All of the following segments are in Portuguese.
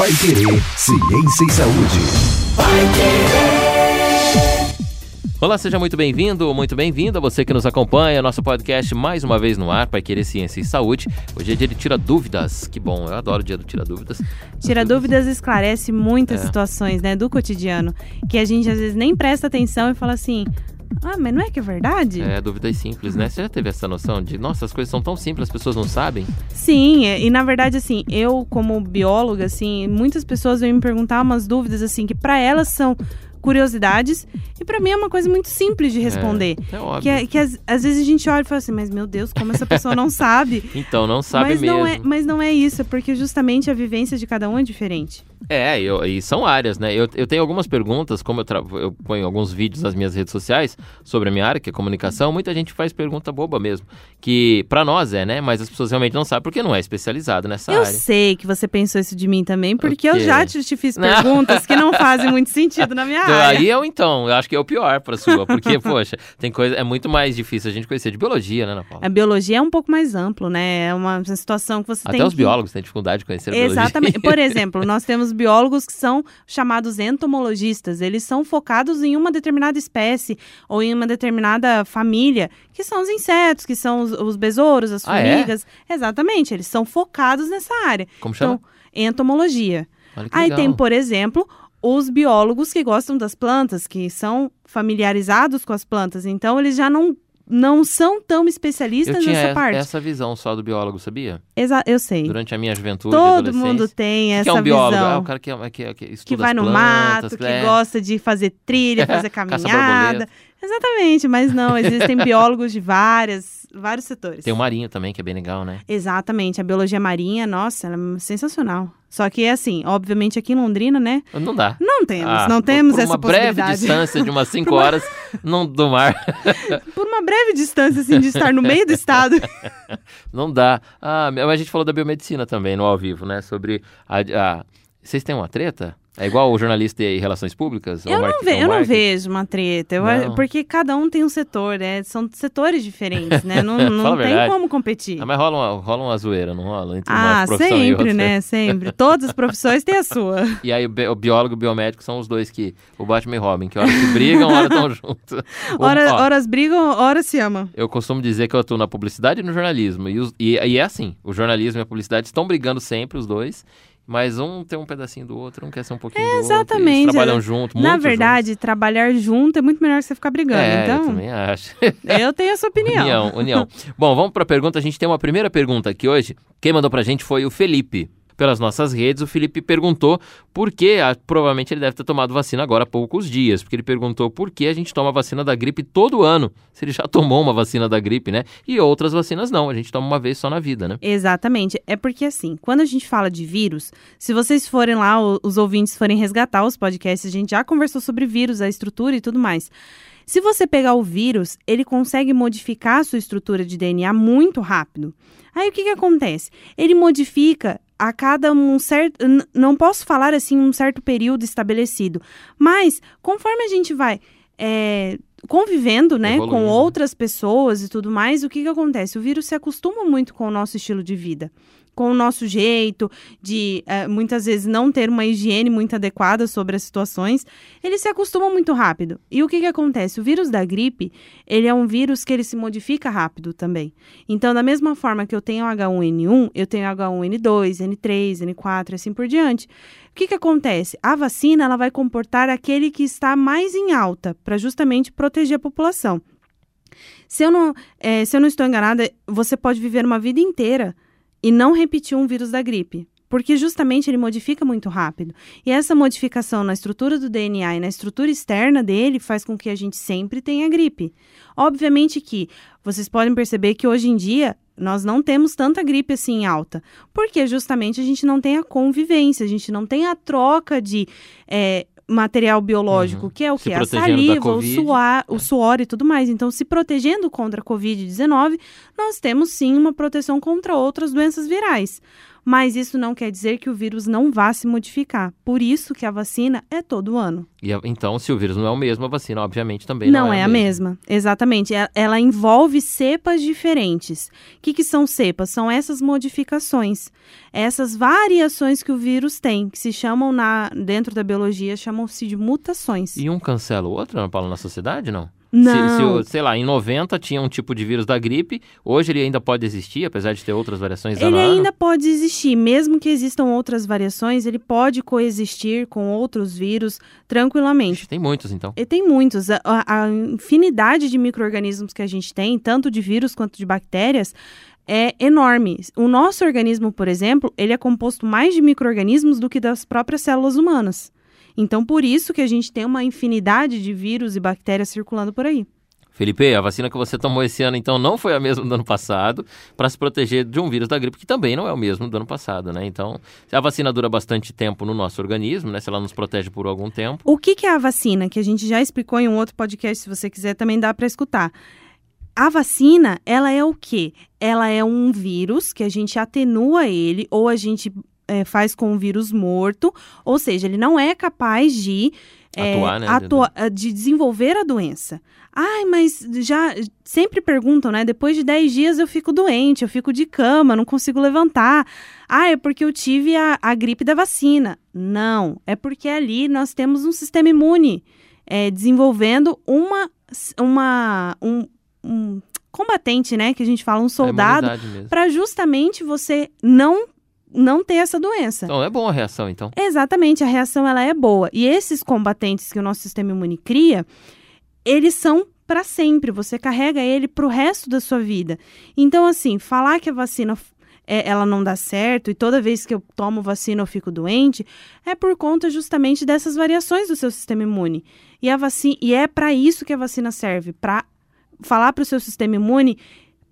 Pai Querer, Ciência e Saúde. Pai Querer. Olá, seja muito bem-vindo, muito bem-vinda você que nos acompanha, nosso podcast mais uma vez no ar, Pai Querer Ciência e Saúde. Hoje é dia de Tira Dúvidas, que bom, eu adoro o dia do Tira Dúvidas. Tira Dúvidas esclarece muitas é. situações, né, do cotidiano, que a gente às vezes nem presta atenção e fala assim, ah, mas não é que é verdade? É, dúvidas simples, né? Você já teve essa noção de, nossa, as coisas são tão simples, as pessoas não sabem? Sim, e na verdade, assim, eu como bióloga, assim, muitas pessoas vêm me perguntar umas dúvidas, assim, que para elas são curiosidades. E para mim é uma coisa muito simples de responder. É, é óbvio. Que, é, que às, às, vezes a gente olha e fala assim, mas meu Deus, como essa pessoa não sabe? então, não sabe mas mesmo. Não é, mas não é isso, é porque justamente a vivência de cada um é diferente. É, eu, e são áreas, né? Eu, eu tenho algumas perguntas, como eu, eu ponho alguns vídeos nas minhas redes sociais sobre a minha área, que é comunicação, muita gente faz pergunta boba mesmo. Que para nós é, né? Mas as pessoas realmente não sabem porque não é especializado nessa eu área. Eu sei que você pensou isso de mim também, porque eu já te, te fiz perguntas que não fazem muito sentido na minha então. Aí eu, então, eu acho que é o pior pra sua, porque, poxa, tem coisa, é muito mais difícil a gente conhecer de biologia, né, Ana Paula? A biologia é um pouco mais amplo, né? É uma situação que você Até tem os que... biólogos têm dificuldade de conhecer a Exatamente. biologia. Por exemplo, nós temos biólogos que são chamados entomologistas. Eles são focados em uma determinada espécie ou em uma determinada família, que são os insetos, que são os, os besouros, as formigas. Ah, é? Exatamente. Eles são focados nessa área. Como chama? Então, entomologia. Aí tem, por exemplo, os biólogos que gostam das plantas, que são familiarizados com as plantas. Então, eles já não não são tão especialistas eu tinha nessa parte. essa visão só do biólogo, sabia? Exa eu sei. Durante a minha juventude Todo mundo tem essa que é um biólogo? visão. Ah, o cara que, é, que, que, que vai no plantas, mato, que é. gosta de fazer trilha, fazer caminhada. Exatamente, mas não, existem biólogos de várias, vários setores. Tem o marinho também, que é bem legal, né? Exatamente, a biologia marinha, nossa, ela é sensacional. Só que é assim, obviamente aqui em Londrina, né? Não dá. Não temos, ah, não temos por essa uma breve distância de umas 5 horas não, do mar. por uma breve distância, assim, de estar no meio do estado. não dá. Ah, a gente falou da biomedicina também, no ao vivo, né? Sobre a... a... Vocês têm uma treta? É igual o jornalista em relações públicas? Eu, não, ve eu não vejo uma treta, eu, porque cada um tem um setor, né? São setores diferentes, né? Não, não tem como competir. Ah, mas rola uma, rola uma zoeira, não rola? Entre ah, sempre, né? Sempre. Todas as profissões têm a sua. E aí o, biólogo e o biomédico são os dois que, o Batman e Robin, que horas se brigam, horas estão juntos. Hora, horas brigam, horas se amam. Eu costumo dizer que eu atuo na publicidade e no jornalismo. E, os, e, e é assim, o jornalismo e a publicidade estão brigando sempre, os dois. Mas um tem um pedacinho do outro, um quer ser um pouquinho é, do exatamente. outro. Eles trabalham junto, Na verdade, junto. trabalhar junto é muito melhor que você ficar brigando. É, então, eu também acho. eu tenho essa opinião. União, união. Bom, vamos para a pergunta. A gente tem uma primeira pergunta aqui hoje. Quem mandou para a gente foi o Felipe pelas nossas redes, o Felipe perguntou por que, provavelmente ele deve ter tomado vacina agora há poucos dias, porque ele perguntou por que a gente toma vacina da gripe todo ano, se ele já tomou uma vacina da gripe, né? E outras vacinas não, a gente toma uma vez só na vida, né? Exatamente, é porque assim, quando a gente fala de vírus, se vocês forem lá, os ouvintes forem resgatar os podcasts, a gente já conversou sobre vírus, a estrutura e tudo mais. Se você pegar o vírus, ele consegue modificar a sua estrutura de DNA muito rápido. Aí o que, que acontece? Ele modifica a cada um certo. Não posso falar assim um certo período estabelecido, mas conforme a gente vai. É, convivendo, né, Evoluindo. com outras pessoas e tudo mais, o que que acontece? O vírus se acostuma muito com o nosso estilo de vida com o nosso jeito de uh, muitas vezes não ter uma higiene muito adequada sobre as situações, eles se acostumam muito rápido. E o que, que acontece? O vírus da gripe, ele é um vírus que ele se modifica rápido também. Então, da mesma forma que eu tenho H1N1, eu tenho H1N2, N3, N4, assim por diante. O que, que acontece? A vacina ela vai comportar aquele que está mais em alta, para justamente proteger a população. Se eu, não, é, se eu não estou enganada, você pode viver uma vida inteira e não repetir um vírus da gripe. Porque justamente ele modifica muito rápido. E essa modificação na estrutura do DNA e na estrutura externa dele faz com que a gente sempre tenha gripe. Obviamente que vocês podem perceber que hoje em dia nós não temos tanta gripe assim alta, porque justamente a gente não tem a convivência, a gente não tem a troca de é, material biológico, uhum. que é o que? A saliva, o suor, o suor e tudo mais. Então, se protegendo contra a Covid-19, nós temos sim uma proteção contra outras doenças virais. Mas isso não quer dizer que o vírus não vá se modificar. Por isso que a vacina é todo ano. E, então, se o vírus não é o mesmo, a vacina, obviamente, também não, Não, é, a mesma. Exatamente. E- Ela envolve cepas diferentes. O que, que são cepas? São essas modificações, essas variações que o vírus tem, que se chamam na dentro da biologia, chamam-se de mutações. E um cancela o outro, Ana Paula, na sociedade, não? Não. Se, se o- sei lá, em 90 tinha um tipo de vírus da gripe, hoje ele ainda pode existir, apesar de ter outras variações Ele ano? ainda pode existir, mesmo que existam outras variações, ele pode coexistir com outros vírus tranquilamente. Tem muitos, então. E tem muitos. A- a infinidade de micro-organismos que a gente tem, tanto de vírus quanto de bactérias, é enorme. O nosso organismo, por exemplo, ele é composto mais de micro-organismos do que das próprias células humanas. Então, por isso que a gente tem uma infinidade de vírus e bactérias circulando por aí. Felipe, a vacina que você tomou esse ano, então, não foi a mesma do ano passado, para se proteger de um vírus da gripe, que também não é o mesmo do ano passado, né? Então, a vacina dura bastante tempo no nosso organismo, né? Se ela nos protege por algum tempo, O que, que é a vacina? Que a gente já explicou em um outro podcast, se você quiser também dá para escutar. A vacina, ela é o quê? Ela é um vírus que a gente atenua ele ou a gente é, faz com um vírus morto, ou seja, ele não é capaz de é, Atuar, né? atua- de desenvolver a doença. Ai, mas já sempre perguntam, né? Depois de 10 dias eu fico doente, eu fico de cama, não consigo levantar. Ah, é porque eu tive a, a gripe da vacina. Não, é porque ali nós temos um sistema imune é, desenvolvendo uma, uma um, um combatente, né? Que a gente fala, um soldado, para justamente você não não ter essa doença. Então, é bom a reação, então. Exatamente, a reação ela é boa. E esses combatentes que o nosso sistema imune cria, eles são para sempre. Você carrega ele para o resto da sua vida. Então, assim, falar que a vacina é, ela não dá certo e toda vez que eu tomo vacina eu fico doente, é por conta justamente dessas variações do seu sistema imune. E a vacina e é para isso que a vacina serve, para falar para o seu sistema imune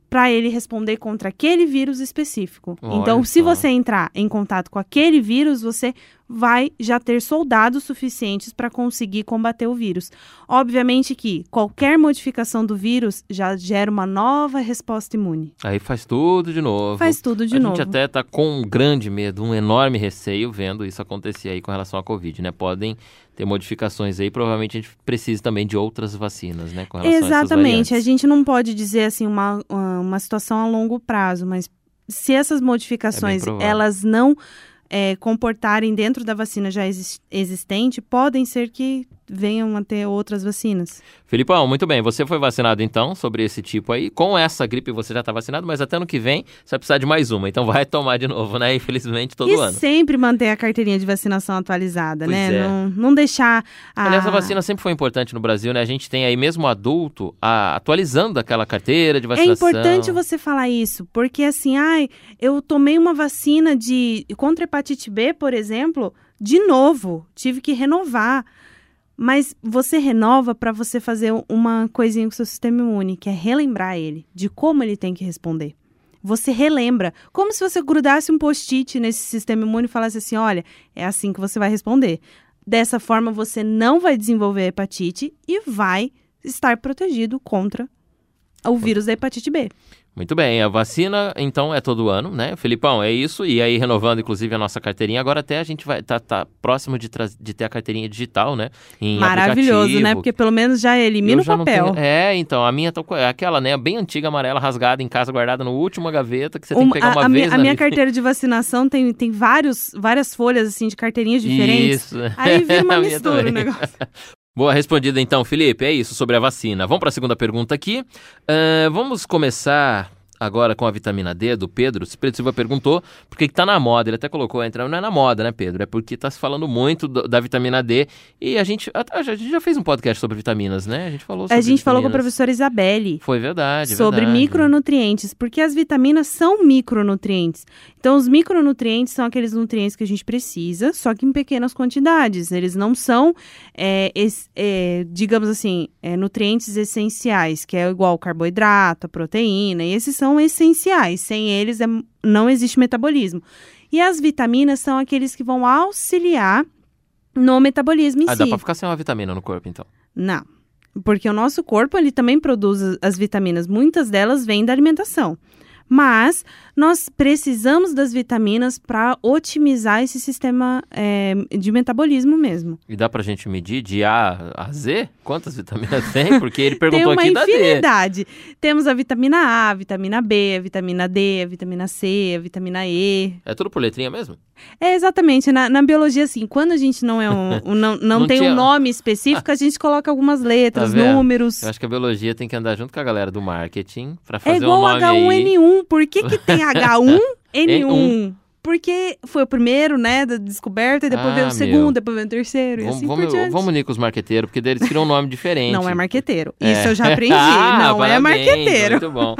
para ele responder contra aquele vírus específico. Olha então, se só. você entrar em contato com aquele vírus, você vai já ter soldados suficientes para conseguir combater o vírus. Obviamente que qualquer modificação do vírus já gera uma nova resposta imune. Aí faz tudo de novo. Faz tudo de a novo. gente até tá com um grande medo, um enorme receio vendo isso acontecer aí com relação à Covid, né? Podem ter modificações aí, provavelmente a gente precisa também de outras vacinas, né? Com relação a essas Exatamente. A variantes. gente não pode dizer assim uma, uma situação a longo prazo, mas se essas modificações provável. elas não é, comportarem dentro da vacina já exis- existente, podem ser que venham a ter outras vacinas. Filipão, muito bem. Você foi vacinado então sobre esse tipo aí. Com essa gripe você já tá vacinado, mas até ano que vem você vai precisar de mais uma. Então vai tomar de novo, né? Infelizmente, todo e ano. sempre manter a carteirinha de vacinação atualizada, Pois né? é. Não, não deixar a... Aliás, a vacina sempre foi importante no Brasil, né? A gente tem aí mesmo adulto a- atualizando aquela carteira de É vacinação. importante você falar isso, porque assim, ai, eu tomei uma vacina de contra hepatite B, por exemplo, de novo, tive que renovar. Mas você renova para você fazer uma coisinha com o seu sistema imune, que é relembrar ele de como ele tem que responder. Você relembra, como se você grudasse um post-it nesse sistema imune e falasse assim: olha, é assim que você vai responder. Dessa forma, você não vai desenvolver hepatite e vai estar protegido contra o vírus da hepatite B. Muito bem, a vacina então é todo ano, né? Felipão, é isso. E aí, renovando inclusive a nossa carteirinha. Agora até a gente vai tá, tá próximo de, de ter a carteirinha digital, né? Em Maravilhoso, aplicativo. né? Porque pelo menos já elimina Eu o já papel. tenho- É, então, a minha tá com- é aquela, né? Bem antiga, amarela, rasgada em casa, guardada no último gaveta, que você tem que pegar a, uma a vez minha, a minha carteira de vacinação tem, tem vários, várias folhas assim de carteirinhas diferentes. Isso. Aí vira uma mistura o negócio. Boa respondida então, Felipe. É isso sobre a vacina. Vamos para a segunda pergunta aqui. Ah, vamos começar agora com a vitamina D do Pedro. O Pedro Silva perguntou por que que tá na moda. Ele até colocou, entra, não é na moda, né, Pedro? É porque tá se falando muito do- da vitamina D. E a gente, até- a gente já fez um podcast sobre vitaminas, né? A gente falou sobre A gente falou com a vitaminas. professora Isabelle. Foi verdade, sobre verdade. micronutrientes, porque as vitaminas são micronutrientes. Então, os micronutrientes são aqueles nutrientes que a gente precisa, só que em pequenas quantidades. Eles não são, é, es- é, digamos assim, é, nutrientes essenciais, que é igual carboidrato, a proteína, e esses são essenciais. Sem eles, é- não existe metabolismo. E as vitaminas são aqueles que vão auxiliar no metabolismo em Ah, si. dá pra ficar sem uma vitamina no corpo, então. Não. Porque o nosso corpo ele também produz as vitaminas, muitas delas vêm da alimentação. Mas nós precisamos das vitaminas para otimizar esse sistema é, de metabolismo mesmo. E dá pra gente medir de A a Z? Quantas vitaminas tem? Porque ele Tem perguntou uma aqui da D. infinidade. Temos a vitamina A, a vitamina B, a vitamina D, a vitamina C, a vitamina E. É tudo por letrinha mesmo? É exatamente, na, na biologia, assim, quando a gente não é um, um- não, não, Não tem tinha- um nome específico, a gente coloca algumas letras, Tá números. Eu acho que a biologia tem que andar junto com a galera do marketing pra É fazer igual um nome aí. H1N1. Por que, que tem H1N1? N1. Porque foi o primeiro, né, da descoberta, e depois Ah, veio o meu. segundo, depois veio o terceiro, e Vamos, assim vamos, por diante. vamos unir com os marqueteiros, porque deles criam um nome diferente. Não é marqueteiro. É. Isso eu já aprendi. Ah, não é parabéns, marqueteiro. Muito bom.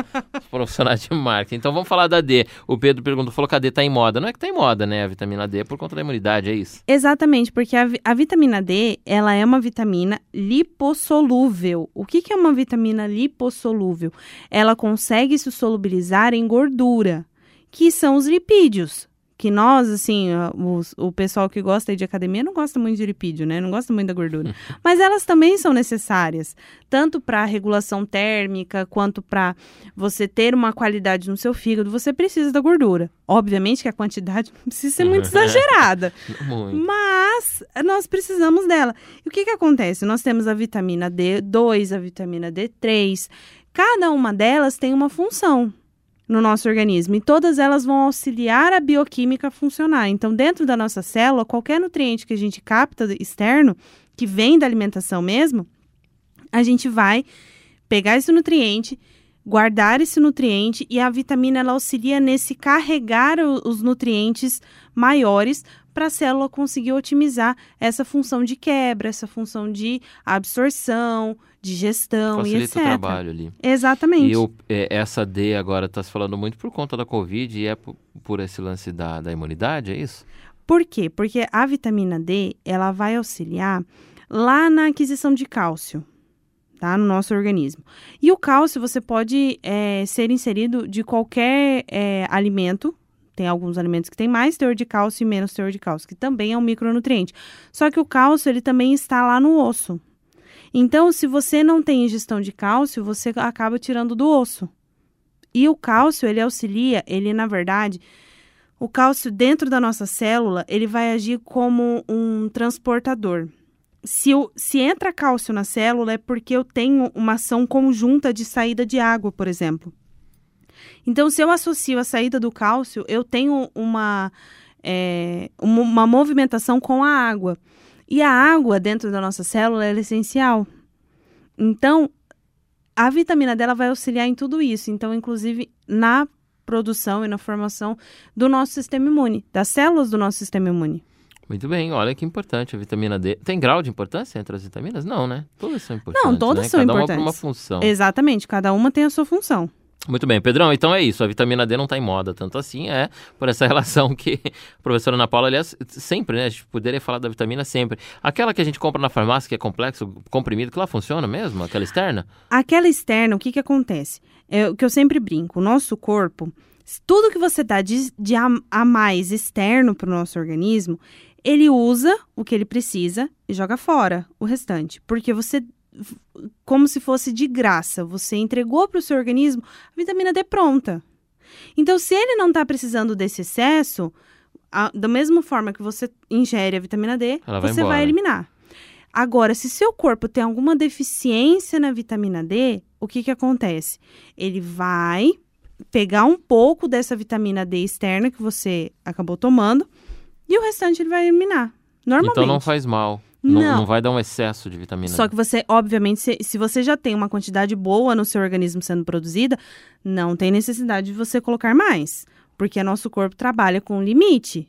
Profissionais de marketing. Então vamos falar da D. O Pedro perguntou, falou que a D tá em moda. Não é que tá em moda, né? A vitamina D é por conta da imunidade, é isso? Exatamente, porque a, a vitamina D, ela é uma vitamina lipossolúvel. O que, que é uma vitamina lipossolúvel? Ela consegue se solubilizar em gordura, que são os lipídios. Que nós, assim, os- o pessoal que gosta de academia não gosta muito de lipídio, né? Não gosta muito da gordura. Mas elas também são necessárias, tanto para regulação térmica, quanto para você ter uma qualidade no seu fígado. Você precisa da gordura. Obviamente que a quantidade não precisa ser muito exagerada. Muito. Mas nós precisamos dela. E o que, que acontece? Nós temos a vitamina D2, a vitamina D3. Cada uma delas tem uma função no nosso organismo e todas elas vão auxiliar a bioquímica a funcionar. Então, dentro da nossa célula, qualquer nutriente que a gente capta externo, que vem da alimentação mesmo, a gente vai pegar esse nutriente, guardar esse nutriente e a vitamina ela auxilia nesse carregar os nutrientes maiores para a célula conseguir otimizar essa função de quebra, essa função de absorção, digestão e Facilita etc. o trabalho ali. Exatamente. E o- é, essa D agora tá se falando muito por conta da Covid e é por, por esse lance da, da imunidade, é isso? Por quê? Porque a vitamina D, ela vai auxiliar lá na aquisição de cálcio, tá? No nosso organismo. E o cálcio, você pode é, ser inserido de qualquer é, alimento. Tem alguns alimentos que têm mais teor de cálcio e menos teor de cálcio, que também é um micronutriente. Só que o cálcio, ele também está lá no osso. Então, se você não tem ingestão de cálcio, você acaba tirando do osso. E o cálcio, ele auxilia, ele, na verdade, o cálcio dentro da nossa célula, ele vai agir como um transportador. Se, o- se entra cálcio na célula, é porque eu tenho uma ação conjunta de saída de água, por exemplo. Então, se eu associo a saída do cálcio, eu tenho uma, é, uma, movimentação com a água. E a água dentro da nossa célula é essencial. Então, a vitamina dela vai auxiliar em tudo isso. Então, inclusive, na produção e na formação do nosso sistema imune, das células do nosso sistema imune. Muito bem, olha que importante a vitamina D. Tem grau de importância entre as vitaminas? Não, né? Todas são importantes. Não, todas né? são Cada importantes. uma por uma função. Exatamente, cada uma tem a sua função. Muito bem, Pedrão, então é isso. A vitamina D não está em moda tanto assim, é por essa relação que a professora Ana Paula, aliás, sempre, né? A gente poderia falar da vitamina sempre. Aquela que a gente compra na farmácia, que é complexo, comprimido, que lá funciona mesmo? Aquela externa? Aquela externa, o que que acontece? É o que eu sempre brinco, o nosso corpo, tudo que você dá de, de a, a mais externo para o nosso organismo, ele usa o que ele precisa e joga fora o restante. Porque você, como se fosse de graça, você entregou para o seu organismo a vitamina D pronta. Então, se ele não está precisando desse excesso, a- da mesma forma que você ingere a vitamina D, Ela vai você embora. vai eliminar. Agora, se seu corpo tem alguma deficiência na vitamina D, o que, que acontece? Ele vai pegar um pouco dessa vitamina D externa que você acabou tomando e o restante ele vai eliminar. Normalmente. Então não faz mal. Não, Não. não vai dar um excesso de vitamina Só que você, obviamente, se, se você já tem uma quantidade boa no seu organismo sendo produzida, não tem necessidade de você colocar mais. Porque nosso corpo trabalha com limite.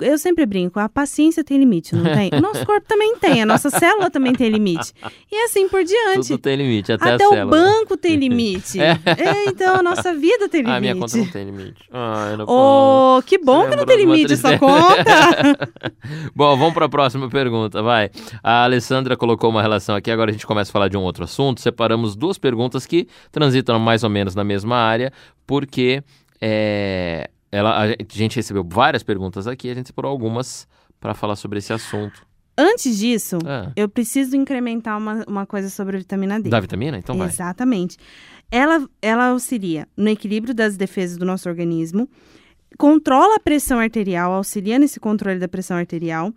Eu sempre brinco, a paciência tem limite, não tem? O nosso corpo também tem, a nossa célula também tem limite. E assim por diante. Tudo tem limite, até, Até a o célula. banco tem limite. É. É, então a nossa vida tem limite. Ah, minha conta não tem limite. Ah, Paula. Oh, que bom Você que não tem limite essa conta. Bom, vamos para a próxima pergunta, vai. A Alessandra colocou uma relação aqui, agora a gente começa a falar de um outro assunto. Separamos duas perguntas que transitam mais ou menos na mesma área, porque é, ela, a gente recebeu várias perguntas aqui, a gente separou algumas para falar sobre esse assunto. Antes disso, Ah, eu preciso incrementar uma, uma coisa sobre a vitamina D. da vitamina? Então vai. Exatamente. ela, ela auxilia no equilíbrio das defesas do nosso organismo, controla a pressão arterial, auxilia nesse controle da pressão arterial.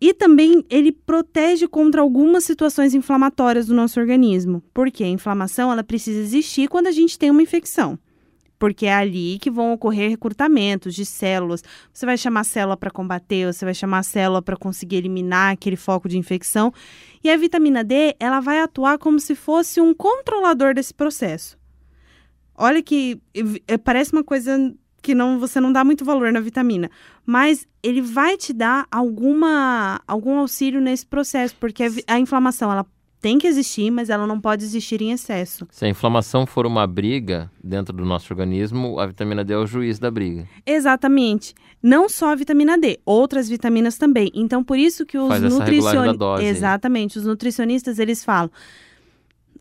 E também ele protege contra algumas situações inflamatórias do nosso organismo, porque a inflamação ela precisa existir quando a gente tem uma infecção. Porque é ali que vão ocorrer recrutamentos de células. Você vai chamar a célula para combater, você vai chamar a célula para conseguir eliminar aquele foco de infecção. E a vitamina D, ela vai atuar como se fosse um controlador desse processo. Olha que eh, parece uma coisa que não você não dá muito valor na vitamina, mas ele vai te dar alguma algum auxílio nesse processo, porque a, a inflamação ela tem que existir, mas ela não pode existir em excesso. Se a inflamação for uma briga dentro do nosso organismo, a vitamina D é o juiz da briga. Exatamente. Não só a vitamina D, outras vitaminas também. Então, por isso que os nutricionistas. Exatamente, os nutricionistas eles falam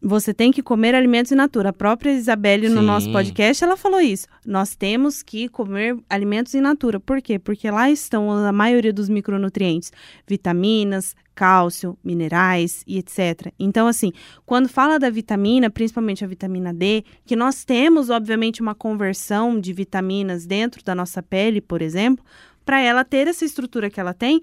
você tem que comer alimentos in natura. A própria Isabelle, no nosso podcast, ela falou isso. Nós temos que comer alimentos in natura. Por quê? Porque lá estão a maioria dos micronutrientes, vitaminas, cálcio, minerais e etc. Então, assim, quando fala da vitamina, principalmente a vitamina D, que nós temos, obviamente, uma conversão de vitaminas dentro da nossa pele, por exemplo, para ela ter essa estrutura que ela tem,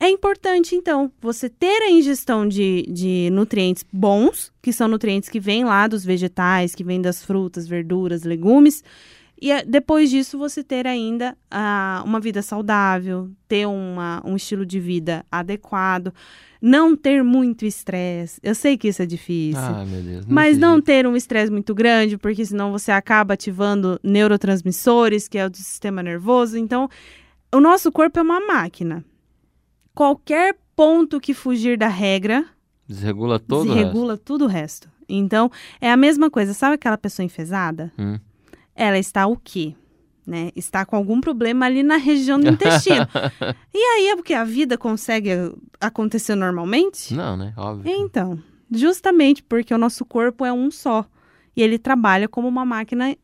é importante, então, você ter a ingestão de, de nutrientes bons, que são nutrientes que vêm lá dos vegetais, que vêm das frutas, verduras, legumes. E eh, depois disso, você ter ainda uh, uma vida saudável, ter uma, um estilo de vida adequado, não ter muito estresse. Eu sei que isso é difícil. Ah, meu Deus. Não mas não ter um estresse muito grande, porque senão você acaba ativando neurotransmissores, que é o do sistema nervoso. Então, o nosso corpo é uma máquina qualquer ponto que fugir da regra. Desregula todo desregula o resto. tudo o resto. Então, é a mesma coisa. Sabe aquela pessoa enfesada? Hum. Ela está o quê? Né? Está com algum problema ali na região do intestino. e aí é porque a vida consegue acontecer normalmente? Não, né? Óbvio. Então, justamente porque o nosso corpo é um só. E ele trabalha como uma máquina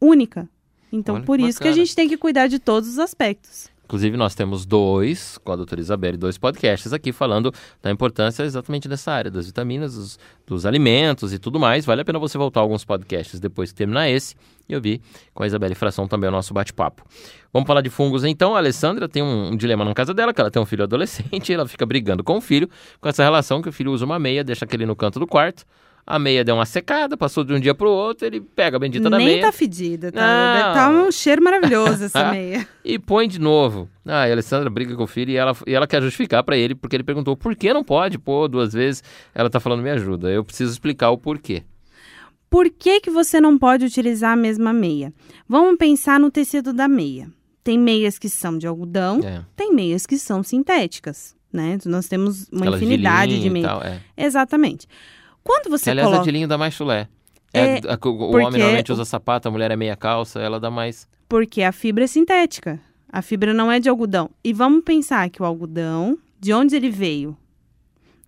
única. Então, Olha por isso que a gente tem que cuidar de todos os aspectos. Inclusive, nós temos dois, com a doutora Isabelle, dois podcasts aqui falando da importância exatamente dessa área, das vitaminas, dos, dos, alimentos e tudo mais. Vale a pena você voltar alguns podcasts depois que terminar esse e ouvir com a Isabelle Fração também o nosso bate-papo. Vamos falar de fungos então. A Alessandra tem um, um, dilema na casa dela, que ela tem um filho adolescente e ela fica brigando com o filho, com essa relação que o filho usa uma meia, deixa aquele no canto do quarto a meia deu uma secada, passou de um dia pro outro, ele pega a bendita da Nem meia. Nem tá fedida, tá? Tá um cheiro maravilhoso essa meia. e põe de novo. Ah, a Alessandra briga com o filho e ela, e ela quer justificar para ele, porque ele perguntou por que não pode pôr duas vezes. Ela tá falando, me ajuda. Eu preciso explicar o porquê. Por que, que você não pode utilizar a mesma meia? Vamos pensar no tecido da meia. Tem meias que são de algodão, é. tem meias que são sintéticas, né? Nós temos uma Aquelas infinidade de, de meias. É. Exatamente. Quando você aliás, coloca... a de linho dá mais chulé. É, é, o homem normalmente usa sapato, a mulher é meia calça, ela dá mais. Porque a fibra é sintética. A fibra não é de algodão. E vamos pensar que o algodão, de onde ele veio?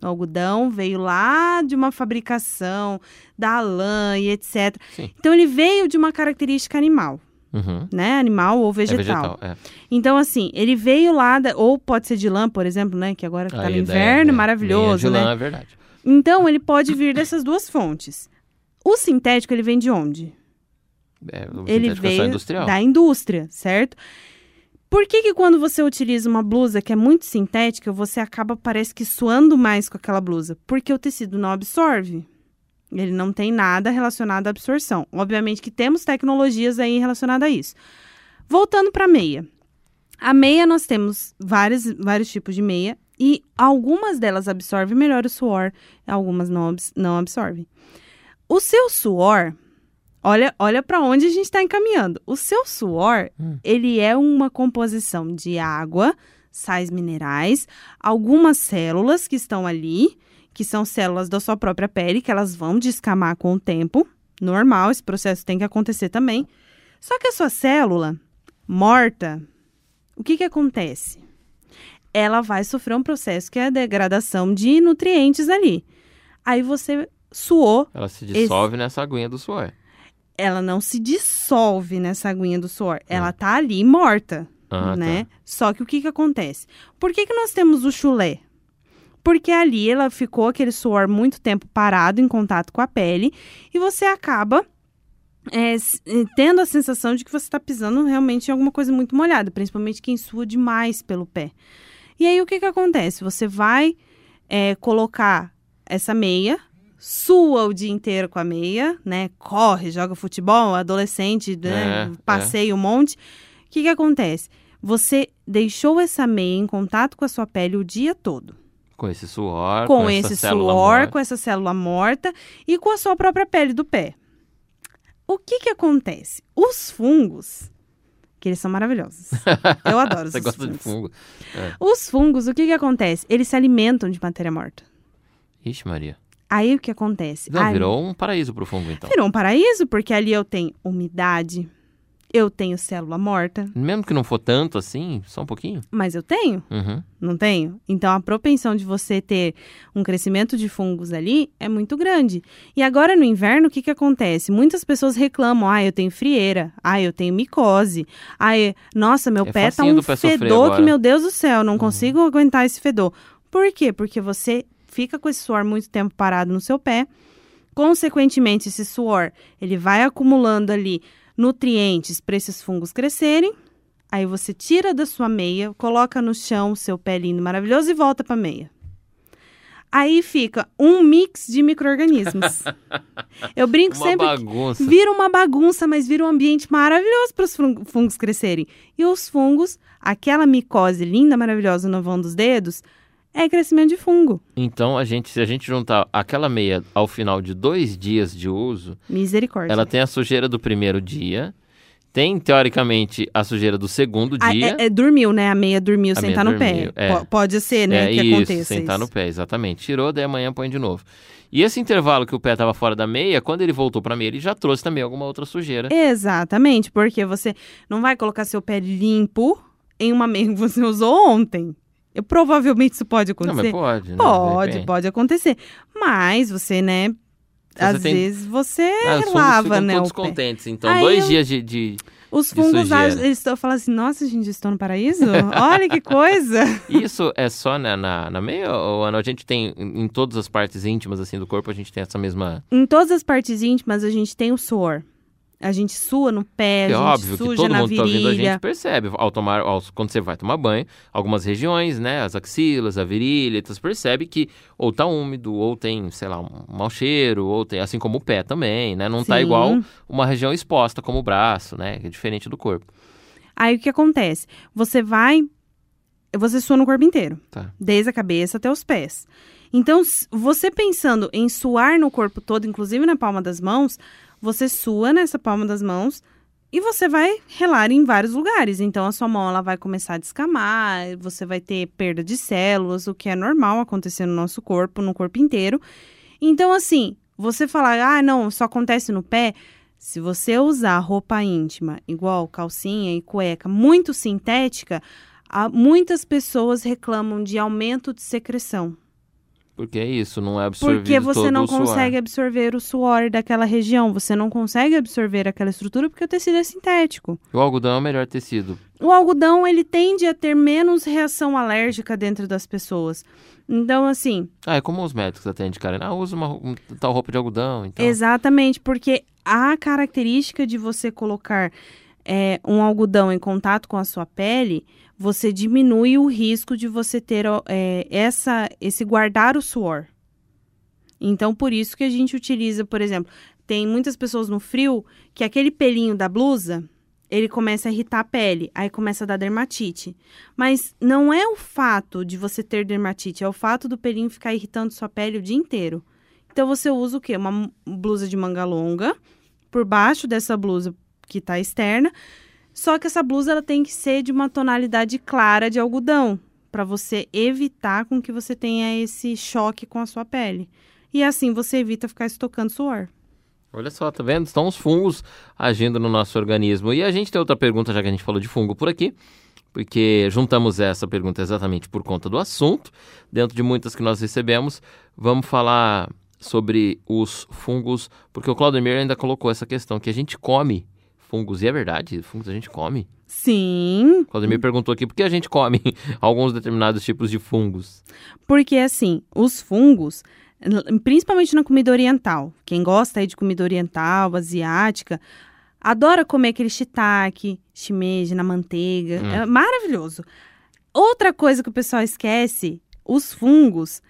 O algodão veio lá de uma fabricação da lã e etc. Sim. Então ele veio de uma característica animal. Uhum. Né? Animal ou vegetal. É vegetal é. Então, assim, ele veio lá, da, ou pode ser de lã, por exemplo, né? Que agora está no inverno, é, maravilhoso, de né? lã, é verdade. Então, ele pode vir dessas duas fontes. O sintético, ele vem de onde? É, ele é veio industrial. da indústria, certo? Por que que quando você utiliza uma blusa que é muito sintética, você acaba, parece que, suando mais com aquela blusa? Porque o tecido não absorve. Ele não tem nada relacionado à absorção. Obviamente que temos tecnologias aí relacionadas a isso. Voltando para a meia. A meia, nós temos vários, vários tipos de meia. E algumas delas absorvem melhor o suor, algumas não, não absorvem. O seu suor, olha, olha para onde a gente está encaminhando. O seu suor, Hum. ele é uma composição de água, sais minerais, algumas células que estão ali, que são células da sua própria pele, que elas vão descamar com o tempo. Normal, esse processo tem que acontecer também. Só que a sua célula morta, o que que acontece? Ela vai sofrer um processo que é a degradação de nutrientes ali. Aí você suou. Ela se dissolve nessa aguinha do suor. Ela não se dissolve nessa aguinha do suor. Ela tá ali morta, Ah, né? tá. Só que o que que acontece? Por que que nós temos o chulé? porque ali ela ficou aquele suor muito tempo parado em contato com a pele e você acaba é, eh, tendo a sensação de que você está pisando realmente em alguma coisa muito molhada, principalmente quem sua demais pelo pé. E aí o que, que acontece? Você vai é, colocar essa meia, sua o dia inteiro com a meia, né? Corre, joga futebol, adolescente, né? É, passeia um monte. O que, que acontece? Você deixou essa meia em contato com a sua pele o dia todo. Com esse suor, com, essa esse suor, morta. com essa célula morta e com a sua própria pele do pé. O que que acontece? Os fungos, que eles são maravilhosos. Eu adoro os Você gosta fungos. de fungo. Os fungos, o que que acontece? Eles se alimentam de matéria morta. Ixi, Maria. Aí o que acontece? Não, Ali- virou um paraíso pro fungo, então. virou um paraíso, porque ali eu tenho umidade, eu tenho célula morta, Mesmo que não for tanto assim, só um pouquinho. mas eu tenho, Uhum. não tenho? Então a propensão de você ter um crescimento de fungos ali é muito grande. E agora no inverno, o que, que acontece? Muitas pessoas reclamam: ah, eu tenho frieira, ah, eu tenho micose, ah, nossa, meu É pé tá um fedor que. Uhum. meu Deus do céu, não consigo aguentar esse fedor. Por quê? Porque você fica com esse suor muito tempo parado no seu pé. Consequentemente, esse suor ele vai acumulando ali nutrientes para esses fungos crescerem. Aí você tira da sua meia, coloca no chão seu pé lindo, maravilhoso e volta para meia. Aí fica um mix de micro-organismos. Eu brinco Uma sempre bagunça. vira uma bagunça, mas vira um ambiente maravilhoso para os fungos crescerem. E os fungos, aquela micose linda, maravilhosa no vão dos dedos, é crescimento de fungo. Então, a gente, se a gente juntar aquela meia ao final de dois dias de uso, Misericórdia. ela tem a sujeira do primeiro dia, tem, teoricamente, a sujeira do segundo Ah, dia. é, é, dormiu, né? A meia dormiu A sem meia estar no dormiu, pé. é. Po- Pode ser, né? É que isso, aconteça sentar isso. no pé, exatamente. Tirou, daí amanhã põe de novo. E esse intervalo que o pé estava fora da meia, quando ele voltou para a meia, ele já trouxe também alguma outra sujeira. Exatamente, porque você não vai colocar seu pé limpo em uma meia que você usou ontem. Eu, provavelmente isso pode Não, acontecer. mas pode, né? De Pode, pode acontecer. Mas você, né? Você às tem- vezes você Ah, lava, né? todos contentes. Então, Aí dois eu- dias de, de- Os fungos, eles estão falando assim: nossa, gente, estou no paraíso? Olha que coisa! Isso é só na, na, na meia ou a gente tem em em todas as partes íntimas assim do corpo, a gente tem essa mesma... em todas as partes íntimas, a gente tem o suor. A gente sua no pé, É a gente óbvio que suja todo na mundo tá ouvindo a virilha. gente percebe ao tomar, ao- quando você vai tomar banho, algumas regiões, né, as axilas, a virilha, então você percebe que ou tá úmido, ou tem, sei lá, um mau cheiro, ou tem, assim como o pé também, né, não tá Sim. igual uma região exposta como o braço, né, que é diferente do corpo. Aí o que acontece? Você vai. Você sua no corpo inteiro. Tá. Desde a cabeça até os pés. Então, s- você pensando em suar no corpo todo, inclusive na palma das mãos, você sua nessa palma das mãos e você vai relar em vários lugares. Então, a sua mão ela vai começar a descamar, você vai ter perda de células, o que é normal acontecer no nosso corpo, no corpo inteiro. Então, assim, você falar, ah, não, só acontece no pé. Se você usar roupa íntima, igual calcinha e cueca, muito sintética, muitas pessoas reclamam de aumento de secreção. Porque é isso, não é absorvido Porque você não consegue absorver o suor daquela região, você não consegue absorver aquela estrutura porque o tecido é sintético. O algodão é o melhor tecido. O algodão, ele tende a ter menos reação alérgica dentro das pessoas. Então, assim, Ah, é como os médicos até indicarem. Ah, usa uma um, tal roupa de algodão, então... Exatamente, porque a característica de você colocar é, um algodão em contato com a sua pele, você diminui o risco de você ter é, essa, esse guardar o suor. Então, por isso que a gente utiliza, por exemplo, tem muitas pessoas no frio que aquele pelinho da blusa, ele começa a irritar a pele, aí começa a dar dermatite. Mas não é o fato de você ter dermatite, é o fato do pelinho ficar irritando sua pele o dia inteiro. Então você usa o quê? Uma blusa de manga longa, por baixo dessa blusa que tá externa. Só que essa blusa ela tem que ser de uma tonalidade clara de algodão, para você evitar com que você tenha esse choque com a sua pele. E assim você evita ficar estocando suor. Olha só, tá vendo? Estão os fungos agindo no nosso organismo. E a gente tem outra pergunta, já que a gente falou de fungo por aqui, porque juntamos essa pergunta exatamente por conta do assunto. Dentro de muitas que nós recebemos, vamos falar sobre os fungos, porque o Claudemir ainda colocou essa questão que a gente come fungos, e é verdade, fungos a gente come. Sim, Claudemir perguntou aqui por que a gente come alguns determinados tipos de fungos. porque assim, os fungos, principalmente na comida oriental, quem gosta aí de comida oriental, asiática, adora comer aquele shiitake, shimeji na manteiga, Hum. é maravilhoso. Outra coisa que o pessoal esquece, os fungos,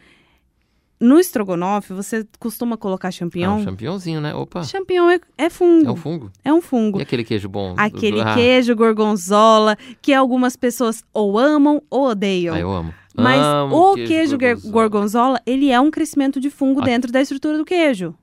no estrogonofe você costuma colocar É champignon. um champignonzinho, né? Opa, Champignon é, é fungo, é um fungo. é um fungo. E aquele queijo bom? Aquele ah, queijo gorgonzola que algumas pessoas ou amam ou odeiam. Ah, eu amo. Mas Amo o queijo, gar- gorgonzola. gorgonzola, ele é um crescimento de fungo Ah. dentro da estrutura do queijo.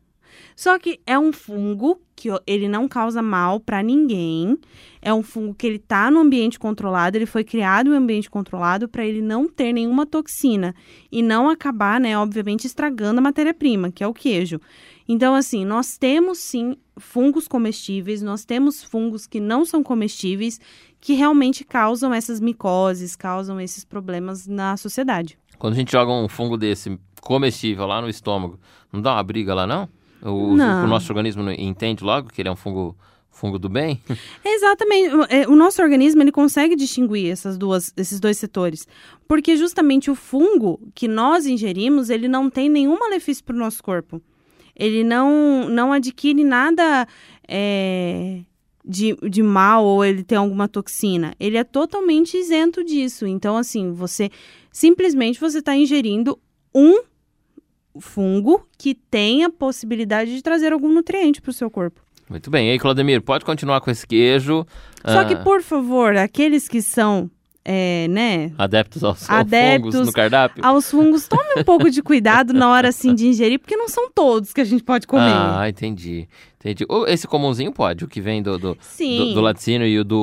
Só que é um fungo que ele não causa mal para ninguém. É um fungo que ele tá no ambiente controlado, ele foi criado em ambiente controlado para ele não ter nenhuma toxina e não acabar, né, obviamente estragando a matéria-prima, que é o queijo. Então assim, nós temos sim fungos comestíveis, nós temos fungos que não são comestíveis, que realmente causam essas micoses, causam esses problemas na sociedade. Quando a gente joga um fungo desse comestível lá no estômago, não dá uma briga lá, não? O, o nosso organismo entende logo que ele é um fungo, fungo do bem? Exatamente. É, O nosso organismo ele consegue distinguir essas duas, esses dois setores. Porque justamente o fungo que nós ingerimos, ele não tem nenhum malefício para o nosso corpo. Ele não, não adquire nada é, de, de mal ou ele tem alguma toxina. Ele é totalmente isento disso. Então, assim, você simplesmente você está ingerindo um fungo que tem a possibilidade de trazer algum nutriente para o seu corpo. Muito bem. E aí, Claudemir, pode continuar com esse queijo. Só Ah, que, por favor, aqueles que são, é, né, Adeptos aos, aos Adeptos fungos no cardápio? aos fungos, tome um pouco de cuidado na hora, assim, de ingerir, porque não são todos que a gente pode comer. Ah, entendi. Entendi. O- Esse comumzinho pode, o que vem do, do, do, do laticínio e o do.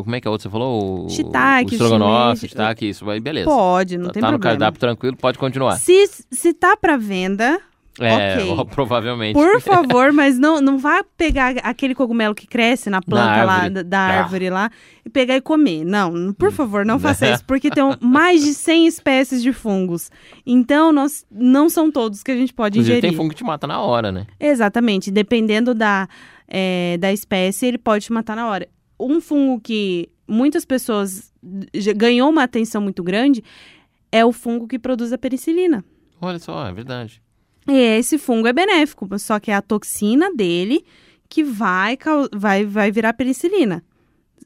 o- como é que é o outro você falou? O, Shiitake, o estrogonofe, shiitake, isso beleza. Pode, não tá tem tá no problema. cardápio tranquilo, pode continuar. Se, se tá para venda, É, ok. ó, provavelmente. por favor, mas não, não vá pegar aquele cogumelo que cresce na planta lá, árvore. da, da Ah. árvore lá, e pegar e comer. Não, por favor, não faça isso, porque tem mais de 100 espécies de fungos. Então, nós, não são todos que a gente pode Inclusive, ingerir. tem fungo que te mata na hora, né? Exatamente. Dependendo da, é, da espécie, ele pode te matar na hora. Um fungo que muitas pessoas ganhou uma atenção muito grande é o fungo que produz a penicilina. Olha só, é verdade. Esse fungo é benéfico, só que é a toxina dele que vai, vai, vai virar penicilina.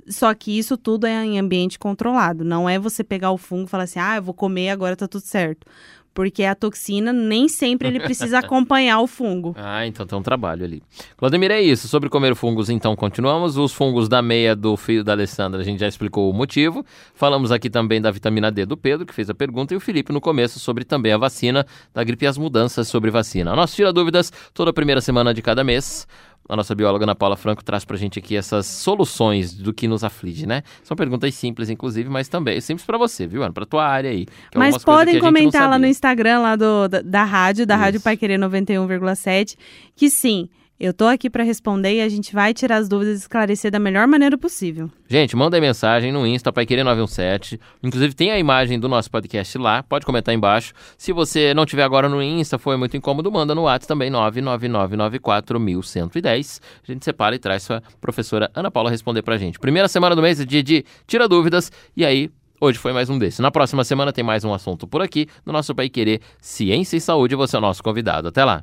Só que isso tudo é em ambiente controlado. Não é você pegar o fungo e falar assim, ah, eu vou comer, agora tá tudo certo. Porque a toxina nem sempre ele precisa acompanhar o fungo. Ah, então tem um trabalho ali. Claudemir, é isso. Sobre comer fungos, então, continuamos. Os fungos da meia do filho da Alessandra, a gente já explicou o motivo. Falamos aqui também da vitamina D do Pedro, que fez a pergunta, e o Felipe no começo sobre também a vacina da gripe e as mudanças sobre vacina. A nossa Tira Dúvidas, toda primeira semana de cada mês. A nossa bióloga Ana Paula Franco traz pra gente aqui essas soluções do que nos aflige, né? São perguntas simples, inclusive, mas também simples pra você, viu, Ana? Pra tua área aí. é Mas podem a comentar lá no. Instagram lá do, da, da rádio, da Rádio Isso. Pai Querer 91,7, que sim, eu tô aqui para responder e a gente vai tirar as dúvidas e esclarecer da melhor maneira possível. Gente, manda mensagem no Insta, Paiquerer 917. Inclusive tem a imagem do nosso podcast lá, pode comentar embaixo. Se você não tiver agora no Insta, foi muito incômodo, manda no WhatsApp também, 999941110. A gente separa e traz sua professora Ana Paula responder pra gente. Primeira semana do mês é dia de Tira Dúvidas, e aí Hoje foi mais um desse. Na próxima semana tem mais um assunto por aqui no nosso Pai Querer Ciência e Saúde. Você é o nosso convidado. Até lá.